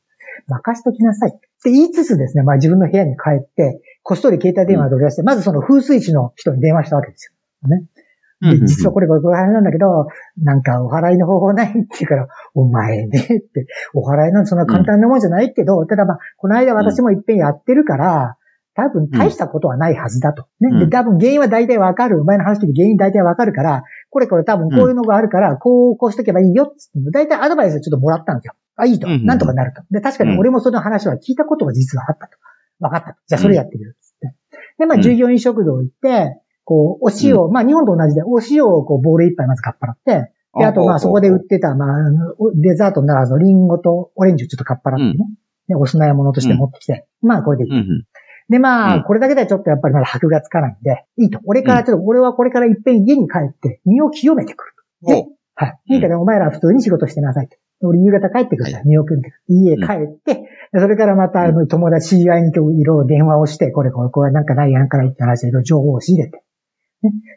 任しときなさい。って言いつつですね、まあ自分の部屋に帰って、こっそり携帯電話で取り出して、まずその風水師の人に電話したわけですよ。ね。で、実はこれこれこれ話なんだけど、なんかお払いの方法ないって言うから、お前ねって、お払いなんてそんな簡単なもんじゃないけど、ただまあ、この間私もいっぺんやってるから、多分大したことはないはずだと。ね。で、うん多分原因は大体わかる。お前の話してる原因大体わかるから、これこれ多分こういうのがあるから、こう、こうしとけばいいよっつって、大体アドバイスをちょっともらったんですよ。あ、いいと。うんなんとかなると。で、確かに俺もその話は聞いたことが実はあったと。わかったと。じゃあそれやってみるって。で、まあ、うん従業員食堂行って、こう、お塩、まあ、日本と同じで、お塩をこう、ボール一杯まずかっぱらって、で、あと、まあ、そこで売ってた、まあデザートならず、リンゴとオレンジをちょっとかっぱらってね。で、お供え物として持ってきて、まあ、これでいい。で、まあ、うんこれだけではちょっとやっぱりまだ箔がつかないんで、いいと。俺からちょっと、俺はこれからいっぺん家に帰って、身を清めてくる。はい。いいからお前らは普通に仕事してなさいと。俺夕方帰ってくるから、はい身を清めてくる。家帰って、でそれからまた、あの、友達、知り合いに今日いろいろ電話をして、これこれ、これなんかないやんかないって話でいろいろ情報を仕入れて。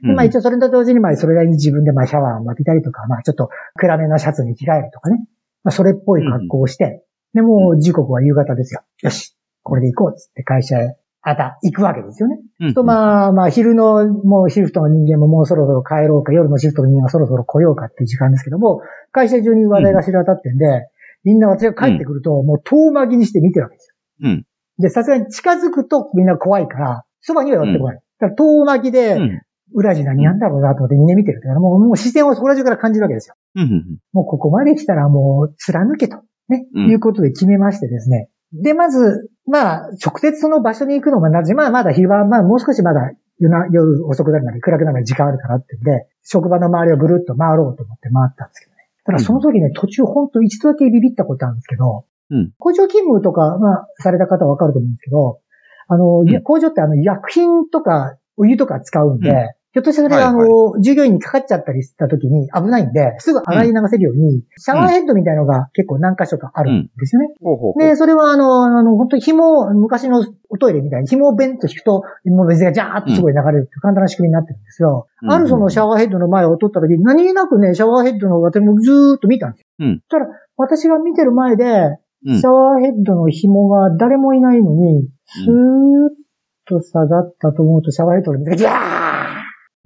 で、まあ一応それと同時に、まあそれなりに自分でまあシャワーを浴びたりとか、まあちょっと暗めのシャツに着替えるとかね。まあそれっぽい格好をして、で、もう時刻は夕方ですよ。よし、これで行こうっつって会社へ、あた、行くわけですよね。うんと、まあ、まあ、昼の、もうシフトの人間ももうそろそろ帰ろうか、夜のシフトの人間がそろそろ来ようかっていう時間ですけども、会社中に話題が知ら当たってんで、みんな私が帰ってくると、もう遠巻きにして見てるわけですよ。うん。で、さすがに近づくとみんな怖いから、そばには寄ってこない。だから遠巻きで、うん。裏地何やんだろうなと思ってみんな見てる。だからもう、もう視線をそこら中から感じるわけですよ。うんうん。もうここまで来たらもう貫けと、ね、うんいうことで決めましてですね。で、まず、まあ、直接その場所に行くのもなぜ、まあまだ昼間、まあもう少しまだ夜な夜遅くなるまで暗くなるまで時間あるからってんで、職場の周りをぐるっと回ろうと思って回ったんですけどね。ただその時ね、途中ほんと一度だけビビったことあるんですけど、うん。工場勤務とか、まあ、された方はわかると思うんですけど、あの、ん。工場ってあの、薬品とか、お湯とか使うんで、うんひょっとしたら、はいはいあの、従業員にかかっちゃったりした時に危ないんで、すぐ洗い流せるように、シャワーヘッドみたいのが結構何箇所かあるんですよね。ほうほうほう。で、それはあの、あの、本当に紐、昔のおトイレみたいに紐をベンと引くと、もう水がジャーっとすごい流れるっていう簡単な仕組みになってるんですよ。うんあるそのシャワーヘッドの前を通った時に、何気なくね、シャワーヘッドの私もずーっと見たんですよ。うんそしたら、私が見てる前で、うんシャワーヘッドの紐が誰もいないのに、スーッと下がったと思うと、シャワーヘッドの水がジャー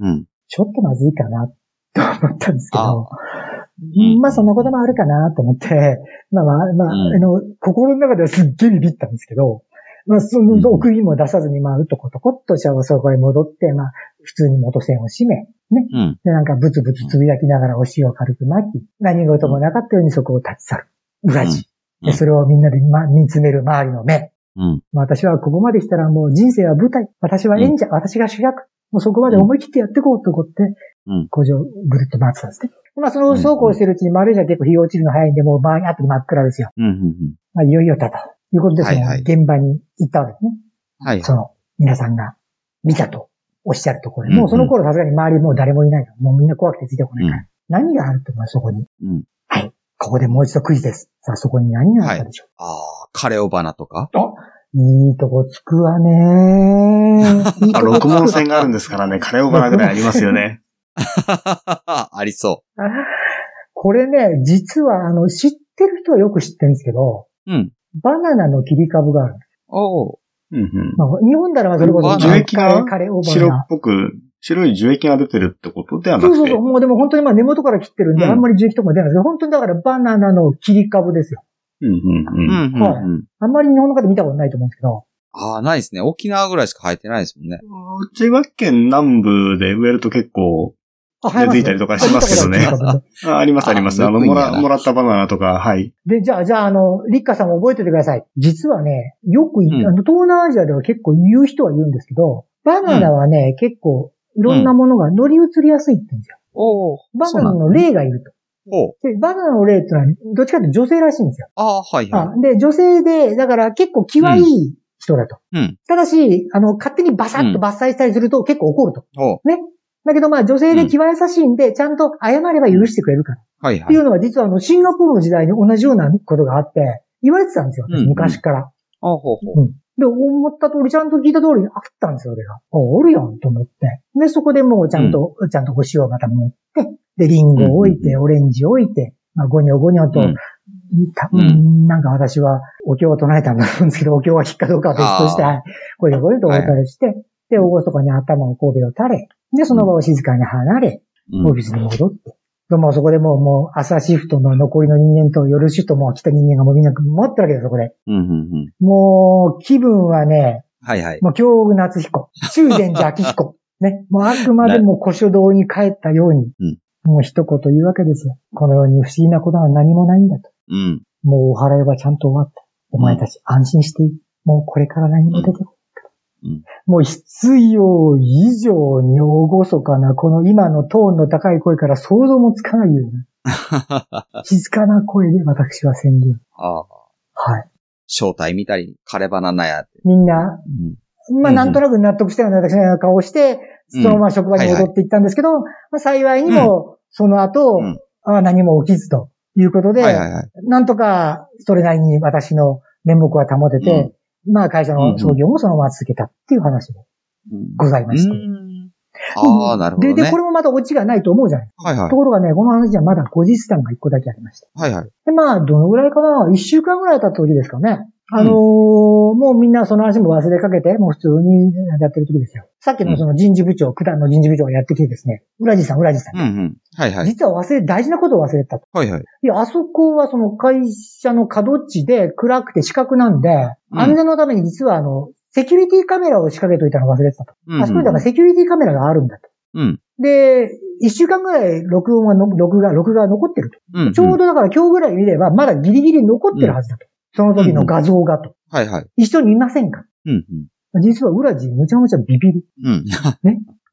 うん。ちょっとまずいかな、と思ったんですけど、うんまあそんなこともあるかなと思って、まあまあ、まあ、うんあの、心の中ではすっげえビビったんですけど、まあそうんの、奥にも出さずに、まあ、うとことこっとシャワーそこへ戻って、まあ、普通に元栓を閉め、ね。うん。で、なんかブツブツつぶやきながらお塩を軽く巻き、何事もなかったようにそこを立ち去る。裏地。うんで、それをみんなで、ま、見つめる周りの目。うん。まあ私はここまでしたらもう人生は舞台。私は演者。私が主役。もうそこまで思い切ってやっていこうと思って、うん工場をぐるっと回ってたんですね。まあそのそうこうしてるうちに丸いじゃ結構日が落ちるの早いんで、もう周りあと真っ暗ですよ。うん。うん。まあいよいよだと。いうことで、そのはいはい現場に行ったわけですね。はい。その皆さんが見たとおっしゃるところで、うんもうその頃さすがに周りもう誰もいないから、もうみんな怖くてついてこないから。う何があると思うそこに？うん。はい。ここでもう一度クイズです。さあそこに何があったでしょう？ああ、カレオバナとか？いいとこつくわね [laughs] ー。六問線があるんですからね、カレーオバナぐらいありますよね。[laughs] ありそこれね、実は、あの、知ってる人はよく知ってるんですけど、う。うん。バナナの切り株がある。おお。うんうんまあ、日本ならそれこそ、樹液が白っナ。ぽく、白い樹液が出てるってことではなくて。そうそうそう。もうでも本当にまあ根元から切ってるんで、うんあんまり樹液とか出ないですけど、本当にだからバナナの切り株ですよ。うんうんううん。ん。はいうん。あんまり日本の方見たことないと思うんですけど。ああ、ないですね。沖縄ぐらいしか生えてないですもんね。千葉県南部で植えると結構あ、根付いたりとかしますけどねああありますあります。ああの、もら、もらったバナナとか、はい。で、じゃあ、じゃあ、あの、リッカさんも覚えておいてください。実はね、よく言う、うんあの、東南アジアでは結構言う人は言うんですけど、バナナはね、結構、いろんなものが乗り移りやすいって言うんですよ。おお。バナナの霊がいると。で、バナナの霊ってのは、どっちかというと女性らしいんですよ。ああ、はいはあで、女性で、だから結構気はいい人だと。い。うん。ただし、あの、勝手にバサッと伐採したりすると結構怒ると。おうね。だけどまあ女性で気は優しいんで、ちゃんと謝れば許してくれるから。はいはいい。ってうのは実はあの、シンガポールの時代に同じようなことがあって、言われてたんですよ。私うん昔から。おうほうほう。で、思った通り、ちゃんと聞いた通りにあったんですよ、俺が。あ、おるやん、と思って。で、そこでもうちゃんと、ちゃんとお塩をまた持って、で、リンゴを置いて、オレンジを置いて、まあ、ゴニョゴニョと、うん多分、なんか私はお経を唱えたんだと思うんですけど、お経が引っかどうかは別として、はい。これでこれでお別れして、で、おごそかに頭を神戸を垂れ、で、その場を静かに離れ、うんオフィスに戻って。でもうそこでもう、もう朝シフトの残りの人間と夜シフトも来た人間がもうみんな持ってるわけですよ、そこで。うんうんうん。もう、気分はね、はいはい。もう京極夏彦、中禅寺明彦。[laughs] ね。もうあくまでも古書堂に帰ったように、うんもう一言言うわけですよ。この世に不思議なことは何もないんだと。うん。もうお払いはちゃんと終わった。お前たち安心していい。もうこれから何も出てこもう必要以上に厳かなこの今のトーンの高い声から想像もつかないような [laughs] 静かな声で私は宣言。ああ。はい。正体見たり、枯れ花なんや。みんな、うん。まあうんなんとなく納得したような私のような顔をして、うんそのまま職場に戻っていったんですけど、まあ幸いにも、その後、うんあ何も起きずということで、はいはいはい。なんとかそれなりに私の面目は保てて、まあ会社の創業もそのまま続けたっていう話でうんございまして。うんああ、なるほどね。で、で、これもまたオチがないと思うじゃないはいはいと。ころがね、この話はまだ後日談が一個だけありました。はいはい。で、まあ、どのぐらいかな？一週間ぐらい経った時ですかね。あのーもうみんなその話も忘れかけて、もう普通にやってる時ですよ。さっきのその人事部長、九段の人事部長がやってきてですね、浦地さん、浦地さん。うんうん。はいはい。実は忘れ、大事なことを忘れてたと。はいはい。いや、あそこはその会社の角地で暗くて死角なんで、うん安全のために実はあの、セキュリティカメラを仕掛けといたのを忘れてたと。うんうんあそこにだからセキュリティカメラがあるんだと。うん。で、一週間ぐらい録音はの、録画、録画が残ってると。うんうん。ちょうどだから今日ぐらい見れば、まだギリギリ残ってるはずだと。その時の画像がと。はいはい。一緒に見ませんか？うんうん。実は裏地むちゃむちゃビビり。うん。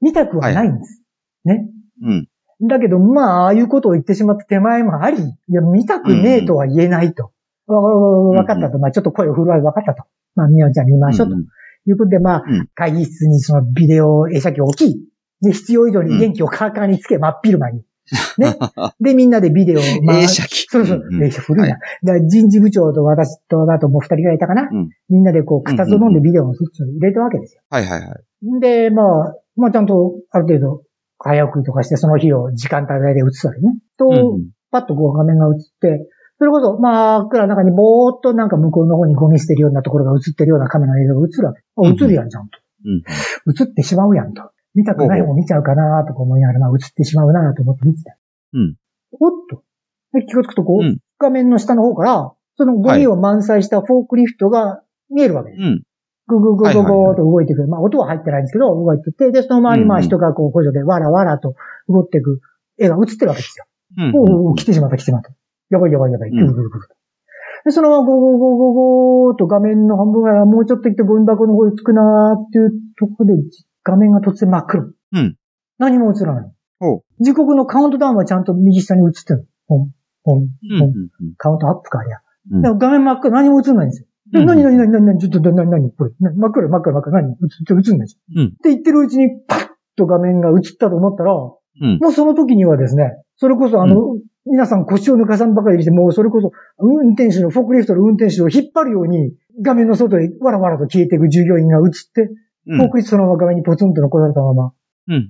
見たくはないんです。ね？うん。だけど、まあ、ああいうことを言ってしまった手前もあり、いや、見たくねえとは言えないと。わ、わ、わ、わかったと。まあ、ちょっと声を振るわれ分かったと。まあ、みおちゃん見ましょうと。うんいうことで、まあうん、会議室にそのビデオ映写機を置き、で、必要以上に電気をカーカーにつけ、真っ昼間に。ね。[laughs] で、みんなでビデオを、映写機そうそううんう、ん映写古いな。はだから人事部長と私と、あともう二人ぐらいいたかな。うんみんなでこう、二つ飲んでビデオを入れたわけですよ。はいはいはい。で、まあ、まあちゃんと、ある程度、早送りとかして、その日を時間帯で映すわけね。と、うんパッとこう画面が映って、それこそ、まあ、暗い中にぼーっとなんか向こうの方にゴミ捨てるようなところが映ってるようなカメラの映像が映るわけ。あ、うん映るやん、ちゃんと。うん。映ってしまうやんと。見たくない方見ちゃうかなとか思いながら、まあ映ってしまうなと思って見てた。うん。おっと。で気がつくとこう、うん画面の下の方から、そのゴミを満載したフォークリフトが見えるわけです。うん。ぐぐぐぐぐーっと動いていく。まあ音は入ってないんですけど、動いてて、で、その周りにまあ人がこう補助でわらわらと動いていく絵が映ってるわけですよ。うん。おうおう来てしまった来てしまった。やばいやばいやばい。うんぐるぐるぐる。で、そのままゴーゴーゴーゴーゴーっと画面の半分からもうちょっと行ってゴミ箱の方に着くなーっていうところで画面が突然真っ黒。うん。何も映らない。ほう。時刻のカウントダウンはちゃんと右下に映ってる。ポン、ポン、うん。ポン。うん。カウントアップかありゃ。うんでも画面真っ黒。何も映らないんですよ。でうん何何何何何ちょっと何何これ。な真っ黒真っ黒真っ黒。何？映んないじゃん。うんって言ってるうちにパッと画面が映ったと思ったら、うん。もうその時にはですね、それこそあの、皆さん腰を抜かさんばかりにして、もうそれこそ運転手の、フォークリフトの運転手を引っ張るように、画面の外へわらわらと消えていく従業員が映って、うん。フォークリフトそのまま画面にポツンと残されたまま、うん。うん。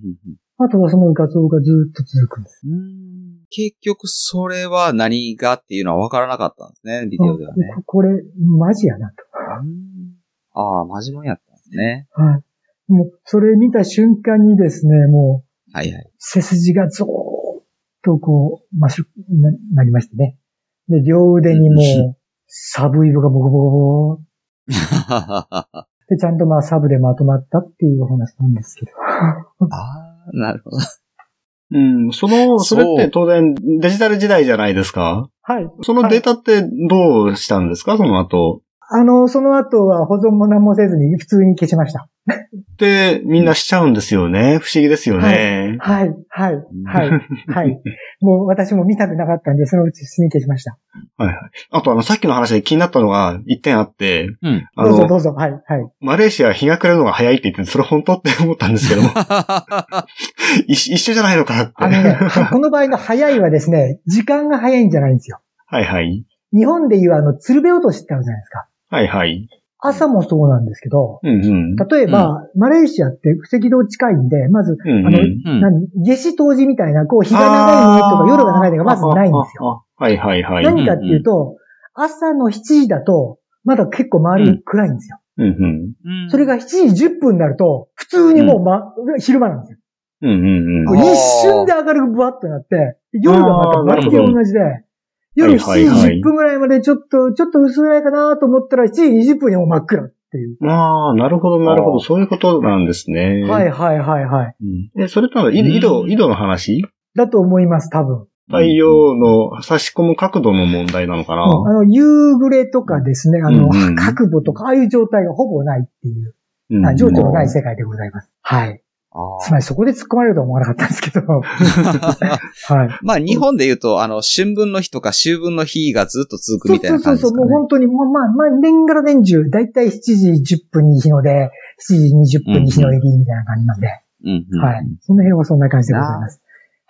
あとはその画像がずーっと続くんです。うん。結局、それは何がっていうのは分からなかったんですね、ビデオではね。あここれ、マジやなと。うんああ、真面目やったんですね。はい。もう、それ見た瞬間にですね、もう、はいはい。背筋がゾーッとこう、ましゅ、な、なりましてね。で、両腕にもう、[laughs] サブイボがボコボコボコ [laughs] で、ちゃんとまあサブでまとまったっていうお話なんですけど。[laughs] ああ、なるほど。うん。その、それって当然デジタル時代じゃないですか？はい。そのデータってどうしたんですか？その後。あの、その後は保存も何もせずに普通に消しました。で、みんなしちゃうんですよね。不思議ですよね。はい、はい、はい、はい。もう私も見たくなかったんで、そのうち普通に消しました。はいはい。あとあの、さっきの話で気になったのが一点あって、うん。あの、どうぞどうぞ、はい、はい。マレーシア日が暮れるのが早いって言って、それ本当って思ったんですけども、[laughs] 一一緒じゃないのかなって。あのね、この場合の早いはですね、時間が早いんじゃないんですよ。はいはい。日本でいうあの、鶴瓶落としってあるじゃないですか。はいはい。朝もそうなんですけど、うんうん。例えば、マレーシアって赤道近いんで、まず、うんうんあの、うん何？夏至冬至みたいな、こう、日が長いとか夜が長いとかまずないんですよ。よ。はいはいはい。何かっていうと、朝の7時だと、まだ結構周り暗いんですよ。うんうん。それが7時10分になると、普通にもう、ま、昼間なんですよ。うんうんもう一瞬で明るくブワッとなって、夜がまた毎日同じで、夜7時はいはいはい10分ぐらいまでちょっと、ちょっと薄暗いかなと思ったら7時20分にもう真っ暗っていう。うん。ああ、なるほど、なるほど。そういうことなんですね。はいはいはいはい。うん。え、それとは、井井戸、井戸の話？だと思います、多分。太陽の差し込む角度の問題なのかな、うんあの、夕暮れとかですね、あの、うんうん角度とか、ああいう状態がほぼないっていう、うんあ情緒のない世界でございます。はい。あつまりそこで突っ込まれるとは思わなかったんですけど。[laughs] はい。まあ、日本で言うと、あの、春分の日とか秋分の日がずっと続くそうみたいなそうそうそう、感じですかね。もう本当に、もうまあ、まあ、年がら年中、だいたい7時10分に日の出、7時20分に日の入りみたいな感じなんで、うんはい。その辺はそんな感じでございます。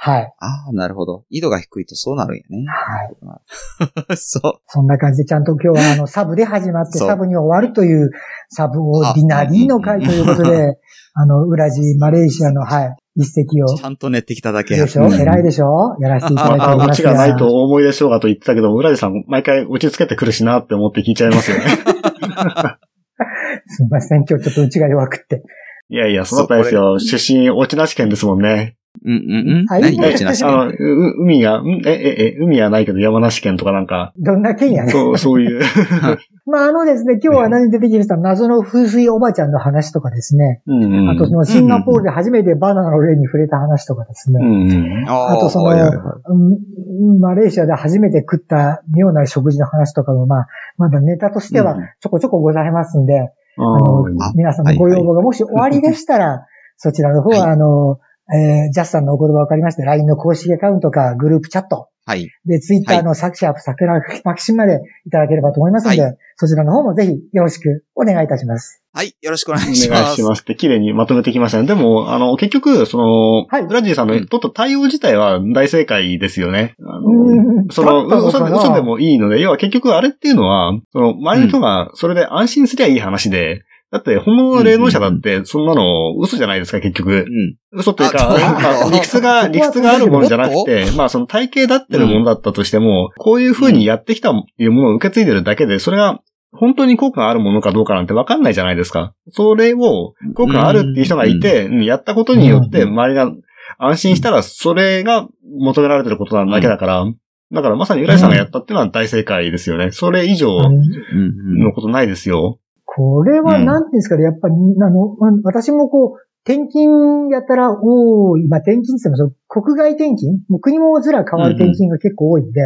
はい。ああ、なるほど。緯度が低いとそうなるんやね。はい。[laughs] そう。そんな感じで、ちゃんと今日はあの、サブで始まって、サブに終わるという、 subordinary の回ということで、あの、ウラジ、マレーシアの、はい、一石を、ちゃんと練ってきただけ。でしょ？うん偉いでしょ？やらせていただいておあ間りますが。違いないとお思いでしょうがと言ってたけど、浦地さん毎回落ち着けてくるしなって思って聞いちゃいますよね。[laughs] [laughs] すみません、今日ちょっとうちが弱くって。いやいや、そうだったですよ。出身、落ちなし県ですもんね。うんうんうん。はい何落ちなしあの、う海が、んえ、え、え、海はないけど山梨県とかなんか、どんな県やねん。そう、そういう。[laughs] まあ、あのですね、今日は何出てきました謎の風水おばちゃんの話とかですね。うんうん。あとそのシンガポールで初めてバナナの例に触れた話とかですね。うんうん。ああとその、はいはいはいうんマレーシアで初めて食った妙な食事の話とかも、まあ、まだネタとしてはうんちょこちょこございますんで、ああのあ皆さんのご要望がもしおありでしたら、そちらの方は、はいあの、えージャスさんのお言葉分かりまして、LINE の公式アカウントかグループチャット、はい。で、ツイッターの作者、桜マキシまでいただければと思いますので、はそちらの方もぜひよろしくお願いいたします。はい。よろしくお願おいします。願いしますって綺麗にまとめてきましたね。でも、あの、結局、その、はいブラジーさんの取った対応自体は大正解ですよね。あのうんその、嘘で嘘でもいいので、要は結局あれっていうのは、その、周りの人がそれで安心すりゃいい話で、だって本物の霊能者だって、そんなの嘘じゃないですか、結局う。ん。嘘というか、あまあ理屈が、[laughs] 理屈があるもんじゃなくて、まあその体系だってるものだったとしても、こういう風にやってきたいうものを受け継いでるだけで、それが本当に効果があるものかどうかなんてわかんないじゃないですか。それを効果があるっていう人がいて、うんやったことによって周りが安心したら、それが求められてることなだけだから、だからまさに浦井さんがやったっていうのは大正解ですよね。それ以上うんうんうん。のことないですよ。これはうん何ていうんですかね、やっぱり、あの、ま私もこう、転勤やったら多い、まあ、転勤って言っても国外転勤？もう国もずら変わる転勤が結構多いんで、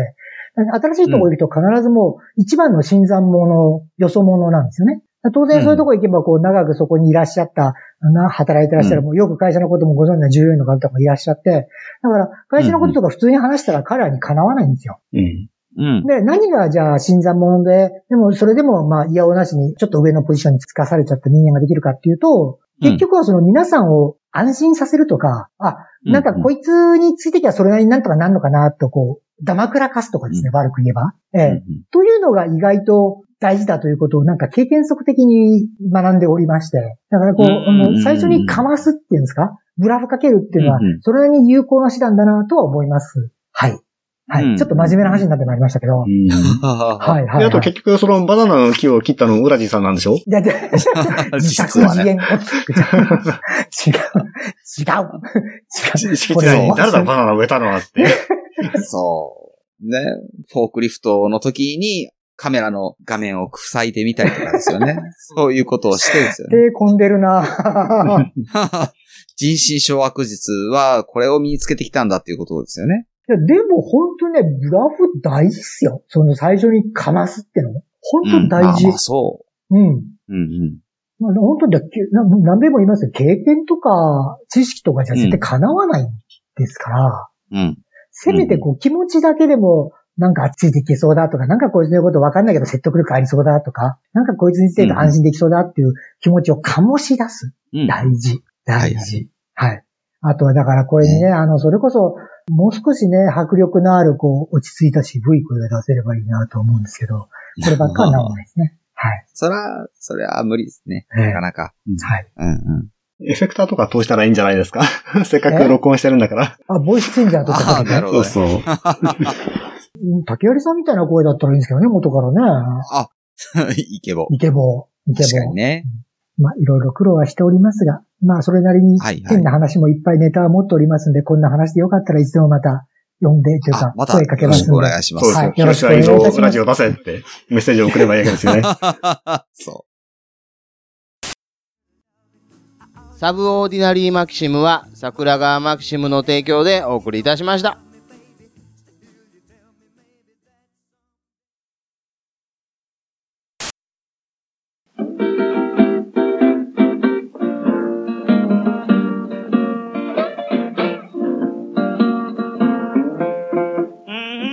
新しいところ行くと必ずもう一番の新参者、よそ者なんですよね。当然そういうところ行けば、こう、長くそこにいらっしゃった、な働いてらっしゃる、もうよく会社のこともご存知な従業員の方もいらっしゃって、だから、会社のこととか普通に話したら彼らにかなわないんですよ。うん。うん。で、何がじゃあ新参者で、でもそれでもまあ嫌おなしにちょっと上のポジションにつかされちゃった人間ができるかっていうと、結局はその皆さんを安心させるとか、あ、なんかこいつについてきゃそれなりになんとかなんのかなとこう、黙くらかすとかですね、悪く言えば。ええというのが意外と大事だということをなんか経験則的に学んでおりまして。だからこう、うん最初にかますっていうんですか？ブラフかけるっていうのはうんうん、それなりに有効な手段だなとは思います。はい。はい。うんちょっと真面目な話になってまいりましたけど。うんははい、はい。で、あと結局そのバナナの木を切ったのウラジさんなんでしょいや、で、自 [laughs] 作実はね。自演。[laughs] 違う。違う。違う。敷地内に誰だバナナ植えたのはって。そう。ね。フォークリフトの時にカメラの画面を塞いでみたりとかですよね。[laughs] そういうことをしてですよね。手込んでるな人心掌握術はこれを身につけてきたんだっていうことですよね。いや、でも本当ね、ブラフ大事っすよ。その最初にかますっての。本当大事うんまあまあ。そうん。う。うんうん。まあ、本当だ、けな何べも言いますよ。経験とか知識とかじゃ絶対叶わないんですから、うん。せめてこう気持ちだけでも、なんかついていけそうだとか、なんかこいつの言うことわかんないけど説得力ありそうだとか、なんかこいつについて安心できそうだっていう気持ちを醸し出す。うん。大事。大はい事。はい。あとはだからこれにね、あの、それこそ、もう少しね、迫力のある、こう、落ち着いた渋い声が出せればいいなと思うんですけど、こればっかはならないですね。はい。そら、それは無理ですね。ええなかなか。はい。うんうん。エフェクターとか通したらいいんじゃないですか？[laughs] せっかく録音してるんだから。あ、ボイスチェンジャーとあかあ、なるほどね。そうそう。うん竹槍さんみたいな声だったらいいんですけどね、元からね。あ、[laughs] イケボ。イケボー。イケボー。確かにね。まあ、いろいろ苦労はしておりますが、まあ、それなりにはいはい変な話もいっぱいネタは持っておりますんで、こんな話でよかったらいつでもまた呼んで、というか、、あまた声かけよろしくおますんで。願いします。はいよろしくお願いしますラジオ出せってメッセージを送ればいいわけですよね。そサブオーディナリーマキシムは桜川マキシムの提供でお送りいたしました。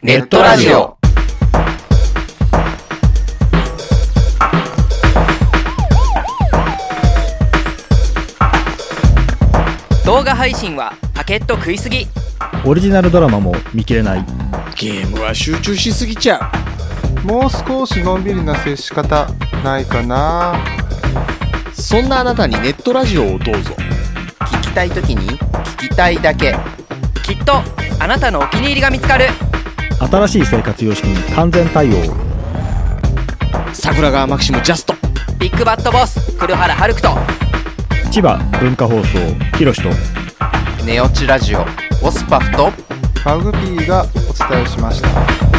ネットラジオ。動画配信はパケット食いすぎオリジナルドラマも見切れないゲームは集中しすぎちゃう。もう少しのんびりな接し方ないかなそんなあなたにネットラジオをどうぞ。聞きたい時に聞きたいだけきっとあなたのお気に入りが見つかる新しい生活様式に完全対応。桜川マキシムジャスト。ビッグバットボス黒原遥人。千葉文化放送ひろしと。ネオチラジオオスパフと。マグピーがお伝えしました